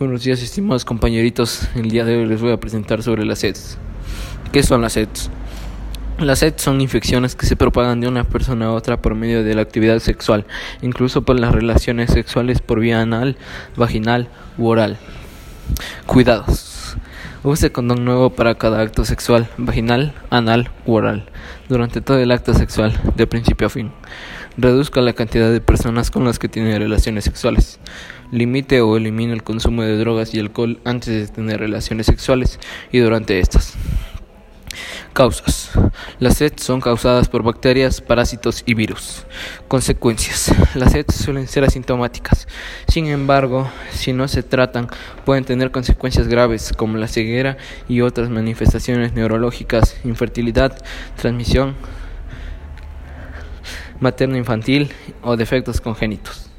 Buenos días, estimados compañeritos. El día de hoy les voy a presentar sobre las SEDS. ¿Qué son las SEDS? Las SEDS son infecciones que se propagan de una persona a otra por medio de la actividad sexual, incluso por las relaciones sexuales por vía anal, vaginal u oral. Cuidados. Use condón nuevo para cada acto sexual, vaginal, anal u oral, durante todo el acto sexual, de principio a fin. Reduzca la cantidad de personas con las que tiene relaciones sexuales. Limite o elimine el consumo de drogas y alcohol antes de tener relaciones sexuales y durante estas. Causas. Las SED son causadas por bacterias, parásitos y virus. Consecuencias. Las SED suelen ser asintomáticas. Sin embargo, si no se tratan, pueden tener consecuencias graves como la ceguera y otras manifestaciones neurológicas, infertilidad, transmisión materno-infantil o defectos congénitos.